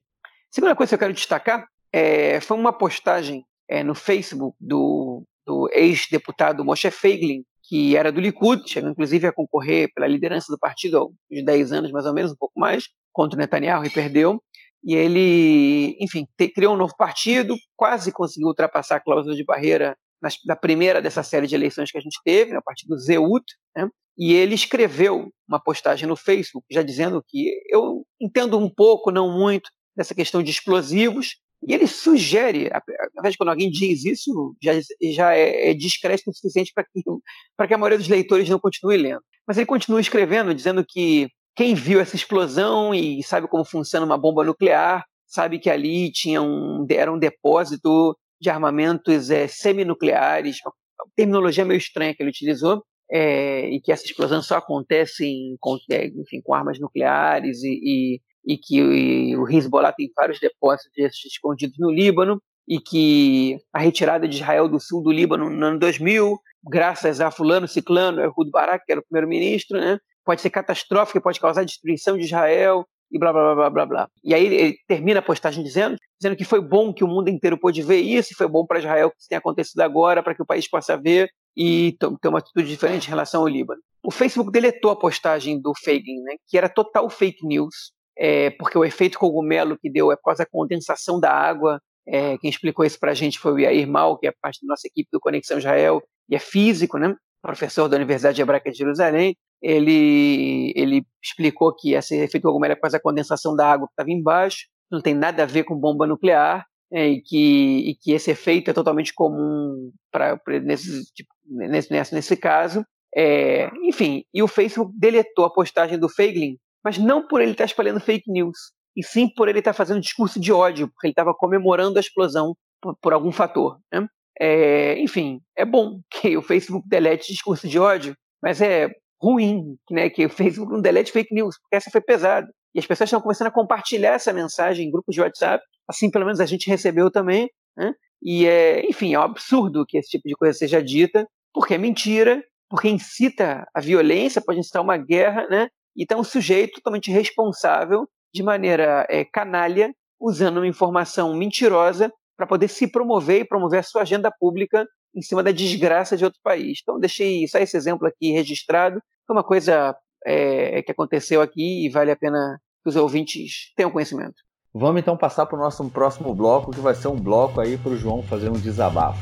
Segunda coisa que eu quero destacar é, foi uma postagem é, no Facebook do, do ex-deputado Moshe Feiglin, que era do Likud, chegou inclusive a concorrer pela liderança do partido há uns 10 anos, mais ou menos, um pouco mais, contra Netanyahu e perdeu. E ele, enfim, te, criou um novo partido, quase conseguiu ultrapassar a cláusula de barreira nas, na primeira dessa série de eleições que a gente teve, né, o partido Zeut, né, e ele escreveu uma postagem no Facebook já dizendo que eu entendo um pouco, não muito, dessa questão de explosivos, e ele sugere, na vez quando alguém diz isso, já, já é, é o suficiente para que, que a maioria dos leitores não continue lendo. Mas ele continua escrevendo, dizendo que quem viu essa explosão e sabe como funciona uma bomba nuclear, sabe que ali tinha um, era um depósito de armamentos é, seminucleares, uma terminologia meio estranha que ele utilizou, é, e que essa explosão só acontece em, é, enfim, com armas nucleares e, e, e que o Hezbollah tem vários depósitos escondidos no Líbano e que a retirada de Israel do sul do Líbano no ano 2000, graças a fulano, ciclano, Ehud Barak, que era o primeiro-ministro, né, pode ser catastrófica, pode causar destruição de Israel e blá blá blá blá blá. E aí ele termina a postagem dizendo, dizendo que foi bom que o mundo inteiro pôde ver isso, e foi bom para Israel que isso tenha acontecido agora, para que o país possa ver e ter uma atitude diferente em relação ao Líbano. O Facebook deletou a postagem do Feiglin, né, que era total fake news, é, porque o efeito cogumelo que deu é por causa da condensação da água. É, quem explicou isso para a gente foi o Yair Mal, que é parte da nossa equipe do Conexão Israel, e é físico, né, professor da Universidade Hebraica de Jerusalém ele, ele explicou que esse efeito cogumelo é por causa da condensação da água que estava embaixo, não tem nada a ver com bomba nuclear, é, e, que, e que esse efeito é totalmente comum para nesse, tipo, nesse, nesse, nesse caso. É, enfim, e o Facebook deletou a postagem do Feiglin, mas não por ele estar espalhando fake news, e sim por ele estar fazendo discurso de ódio, porque ele estava comemorando a explosão por, por algum fator. Né? É, enfim, é bom que o Facebook delete discurso de ódio, mas é ruim, né, que fez um delete fake news, porque essa foi pesada. E as pessoas estão começando a compartilhar essa mensagem em grupos de WhatsApp, assim pelo menos a gente recebeu também, né? E é, enfim, é um absurdo que esse tipo de coisa seja dita, porque é mentira, porque incita a violência, pode incitar uma guerra, né? E está um sujeito totalmente responsável, de maneira é, canalha, usando uma informação mentirosa para poder se promover e promover a sua agenda pública em cima da desgraça de outro país. Então, deixei só esse exemplo aqui registrado. Foi uma coisa é, que aconteceu aqui e vale a pena que os ouvintes tenham conhecimento. Vamos então passar para o nosso próximo bloco, que vai ser um bloco aí para o João fazer um desabafo.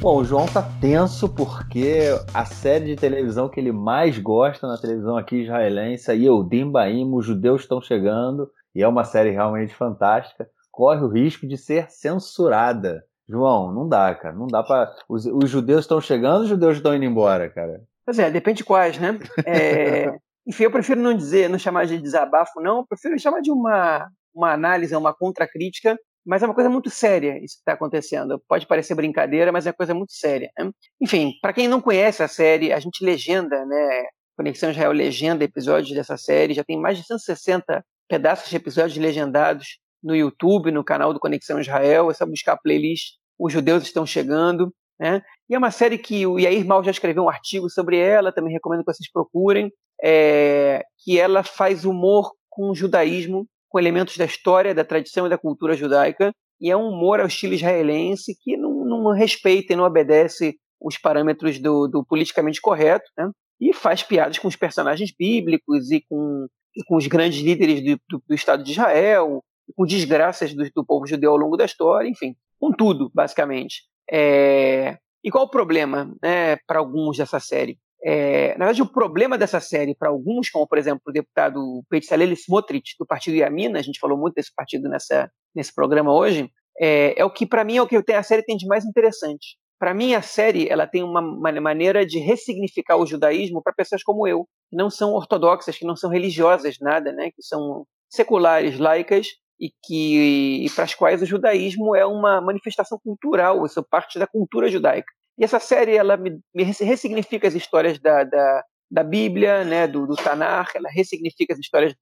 Bom, o João tá tenso porque a série de televisão que ele mais gosta na televisão aqui israelense, Yehudim Baim, os judeus estão chegando, e é uma série realmente fantástica corre o risco de ser censurada. João, não dá, cara. Não dá para. Os, os, judeus estão chegando, os judeus estão indo embora, cara. Pois é, depende de quais, né? É... Enfim, eu prefiro não dizer, não chamar de desabafo, não. Eu prefiro chamar de uma, uma análise, uma contracrítica, mas é uma coisa muito séria isso que está acontecendo. Pode parecer brincadeira, mas é uma coisa muito séria. Né? Enfim, para quem não conhece a série, a gente legenda, né? Conexão Israel legenda episódios dessa série, já tem mais de 160 pedaços de episódios legendados no YouTube, no canal do Conexão Israel, é só buscar a playlist Os Judeus Estão Chegando. Né? E é uma série que o Yair Mal já escreveu um artigo sobre ela, também recomendo que vocês procurem, é, que ela faz humor com o judaísmo, com elementos da história, da tradição e da cultura judaica, e é um humor ao estilo israelense que não, não respeita e não obedece os parâmetros do, do politicamente correto, né? e faz piadas com os personagens bíblicos e com, e com os grandes líderes do, do, do Estado de Israel, com desgraças do, do, povo judeu ao longo da história, enfim, com tudo, basicamente. É... E qual o problema né, para alguns dessa série? É... na verdade, o problema dessa série para alguns, como por exemplo o deputado Petzalel Smotrich, do partido Yamina, a gente falou muito desse partido nessa, nesse programa hoje, é, é o que para mim é o que a série tem de mais interessante. Para mim, a série ela tem uma, maneira de ressignificar o judaísmo para pessoas como eu, que não são ortodoxas, que não são religiosas, nada, né, que são seculares, laicas, e que para as quais o judaísmo é uma manifestação cultural, isso é parte da cultura judaica. E essa série ela me, me ressignifica as histórias da, da, da Bíblia, né, do, do Tanar, ela ressignifica as histórias,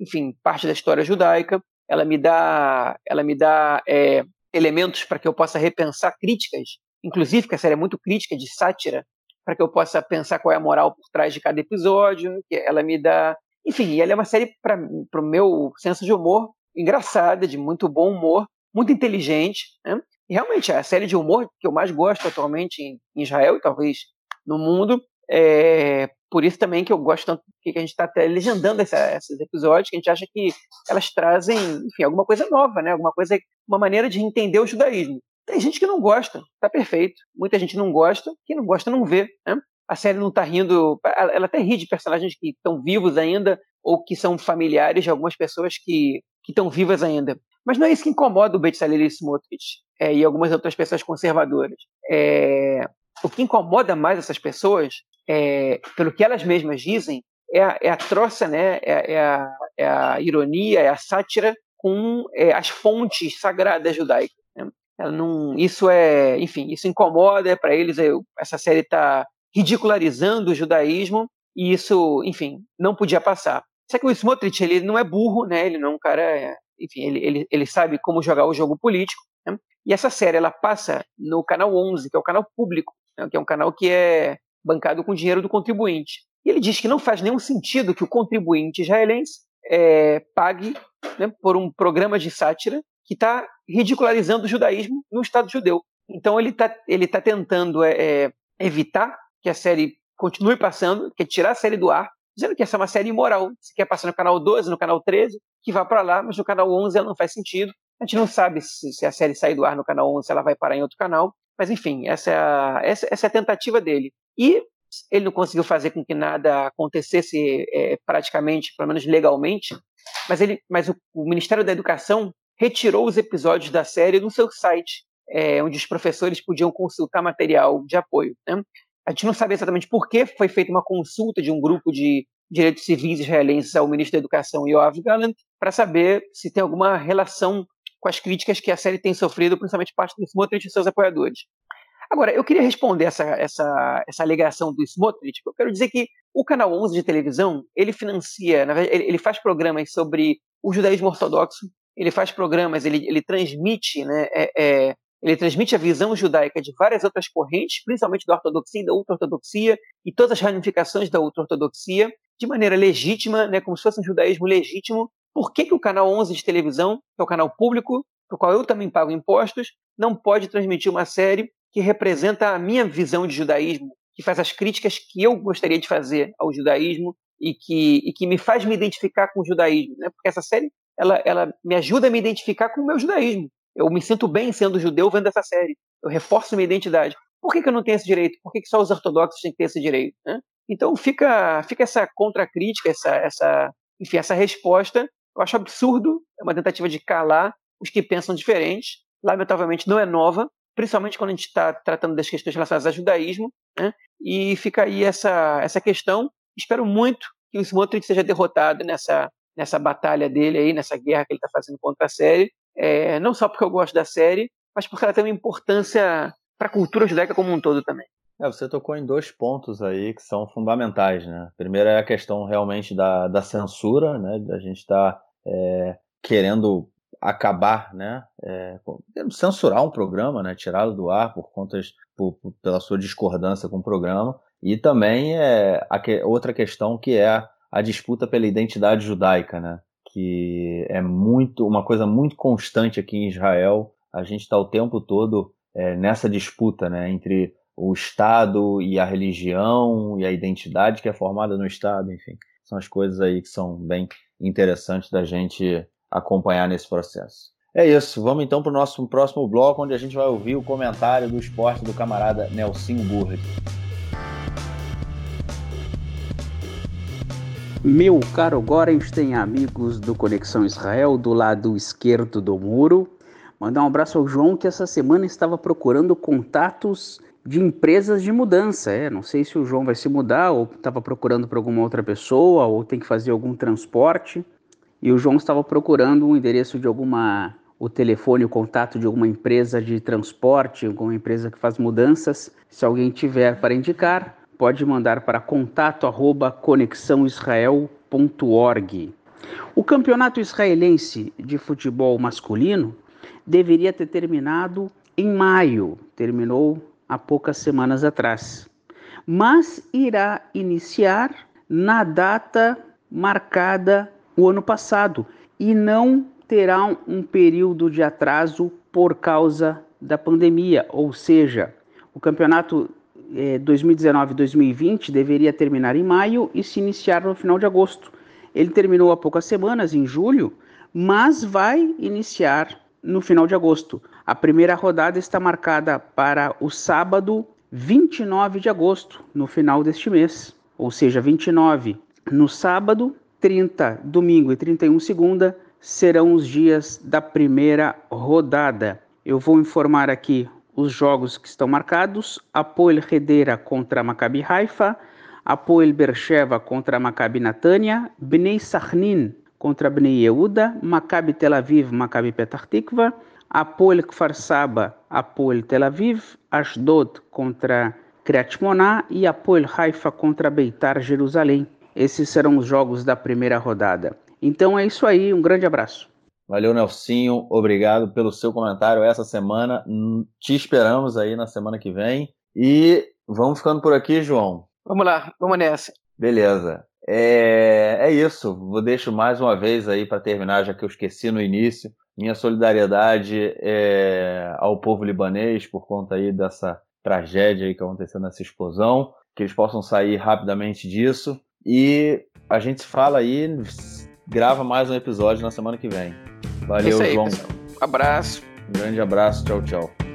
enfim, parte da história judaica. Ela me dá, ela me dá é, elementos para que eu possa repensar críticas, inclusive que a série é muito crítica de sátira, para que eu possa pensar qual é a moral por trás de cada episódio. Que ela me dá, enfim, ela é uma série para o meu senso de humor engraçada, de muito bom humor, muito inteligente. Né? E realmente a série de humor que eu mais gosto atualmente em Israel e talvez no mundo. É por isso também que eu gosto tanto que a gente está até legendando essa, esses episódios, que a gente acha que elas trazem, enfim, alguma coisa nova, né? Alguma coisa, uma maneira de entender o judaísmo. Tem gente que não gosta, tá perfeito. Muita gente não gosta, quem não gosta não vê, né? a série não está rindo. Ela até ri de personagens que estão vivos ainda ou que são familiares de algumas pessoas que estão vivas ainda. Mas não é isso que incomoda o Bezalel Smotrich é, e algumas outras pessoas conservadoras. É, o que incomoda mais essas pessoas, é, pelo que elas mesmas dizem, é a, é a troça, né? É, é, a, é, a, ironia, é a sátira com é, as fontes sagradas judaicas. Né? Não, isso é, enfim, isso incomoda para eles. essa série está ridicularizando o judaísmo e isso, enfim, não podia passar. Só que o Smotrich ele não é burro, né? Ele não é um cara, enfim, ele, ele, ele sabe como jogar o jogo político. Né? E essa série ela passa no canal 11, que é o canal público, né? que é um canal que é bancado com dinheiro do contribuinte. E ele diz que não faz nenhum sentido que o contribuinte israelense é, pague né, por um programa de sátira que está ridicularizando o judaísmo no Estado judeu. Então ele está ele tá tentando é, é, evitar que a série continue passando, quer tirar a série do ar, dizendo que essa é uma série imoral. Se quer passar no canal 12, no canal 13, que vá para lá, mas no canal 11 ela não faz sentido. A gente não sabe se, se, a série sair do ar no canal 11, se ela vai parar em outro canal. Mas enfim, essa é a, essa, essa é a tentativa dele. E ele não conseguiu fazer com que nada acontecesse é, praticamente, pelo menos legalmente, mas, ele, mas o, o, Ministério da Educação retirou os episódios da série do seu site, é, onde os professores podiam consultar material de apoio. Né? A gente não sabe exatamente por que foi feita uma consulta de um grupo de direitos civis israelenses ao ministro da Educação, Yoav Gallant, para saber se tem alguma relação com as críticas que a série tem sofrido, principalmente parte do Smotrich e seus apoiadores. Agora, eu queria responder essa, essa, essa alegação do Smotrich, eu quero dizer que o Canal 11 de televisão, ele financia, ele, ele faz programas sobre o judaísmo ortodoxo, ele faz programas, ele, ele transmite né, é, é, ele transmite a visão judaica de várias outras correntes, principalmente da ortodoxia e da ultra-ortodoxia, e todas as ramificações da ultra-ortodoxia, de maneira legítima, né, como se fosse um judaísmo legítimo. Por que, que o canal 11 de televisão, que é o canal público, para o qual eu também pago impostos, não pode transmitir uma série que representa a minha visão de judaísmo, que faz as críticas que eu gostaria de fazer ao judaísmo e que, e que me faz me identificar com o judaísmo? Né? Porque essa série ela, ela me ajuda a me identificar com o meu judaísmo. Eu me sinto bem sendo judeu vendo essa série. Eu reforço minha identidade. Por que, que eu não tenho esse direito? Por que, que só os ortodoxos têm que ter esse direito? Né? Então fica, fica essa contracrítica, essa, essa, enfim, essa resposta. Eu acho absurdo, é uma tentativa de calar os que pensam diferente. Lamentavelmente não é nova, principalmente quando a gente está tratando das questões relacionadas ao judaísmo. Né? E fica aí essa, essa questão. Espero muito que o Smotrich seja derrotado nessa, nessa batalha dele aí, nessa guerra que ele está fazendo contra a série, é, não só porque eu gosto da série, mas porque ela tem uma importância para a cultura judaica como um todo também. É, você tocou em dois pontos aí que são fundamentais, né? Primeiro é a questão realmente da, da censura, né? Da gente estar tá, é, querendo acabar, né? É, censurar um programa, né? Tirá-lo do ar por contas, por, por, pela sua discordância com o programa. E também é a que, outra questão que é a disputa pela identidade judaica, né? que é muito uma coisa muito constante aqui em Israel. A gente está o tempo todo é, nessa disputa né, entre o Estado e a religião e a identidade que é formada no Estado, enfim. São as coisas aí que são bem interessantes da gente acompanhar nesse processo. É isso, vamos então para o nosso próximo bloco, onde a gente vai ouvir o comentário do esporte do camarada Nelson Burri. Meu caro Gorenstein, amigos do Conexão Israel, do lado esquerdo do muro. Mandar um abraço ao João, que essa semana estava procurando contatos de empresas de mudança. É, não sei se o João vai se mudar, ou estava procurando para alguma outra pessoa, ou tem que fazer algum transporte. E o João estava procurando um endereço de alguma, o telefone, o contato de alguma empresa de transporte, alguma empresa que faz mudanças. Se alguém tiver para indicar, pode mandar para contato@conexãoisrael.org. O campeonato israelense de futebol masculino deveria ter terminado em maio, terminou há poucas semanas atrás, mas irá iniciar na data marcada o ano passado e não terá um período de atraso por causa da pandemia, ou seja, o campeonato 2019-2020 é, deveria terminar em maio e se iniciar no final de agosto. Ele terminou há poucas semanas, em julho, mas vai iniciar no final de agosto. A primeira rodada está marcada para o sábado 29 de agosto, no final deste mês. Ou seja, 29 no sábado, 30 domingo e 31 segunda serão os dias da primeira rodada. Eu vou informar aqui os jogos que estão marcados: Apoel Hedera contra Maccabi Haifa, Apoel Bercheva contra Maccabi Natânia, Bnei Sachnin contra Bnei Yehuda, Maccabi Tel Aviv, Maccabi Petah Tikva, Apoel Kfar Saba, Apoel Tel Aviv, Ashdod contra Kriyat Shmona e Apoel Haifa contra Beitar Jerusalém. Esses serão os jogos da primeira rodada. Então é isso aí, um grande abraço. Valeu, Nelsinho. Obrigado pelo seu comentário essa semana. Hum, te esperamos aí na semana que vem. E vamos ficando por aqui, João. Vamos lá, vamos nessa. Beleza. É, é isso. Vou deixo mais uma vez aí para terminar, já que eu esqueci no início, minha solidariedade é, ao povo libanês por conta aí dessa tragédia aí que aconteceu nessa explosão, que eles possam sair rapidamente disso. E a gente se fala aí, grava mais um episódio na semana que vem. Valeu, aí, João. Pessoal. Abraço. Um grande abraço, tchau, tchau.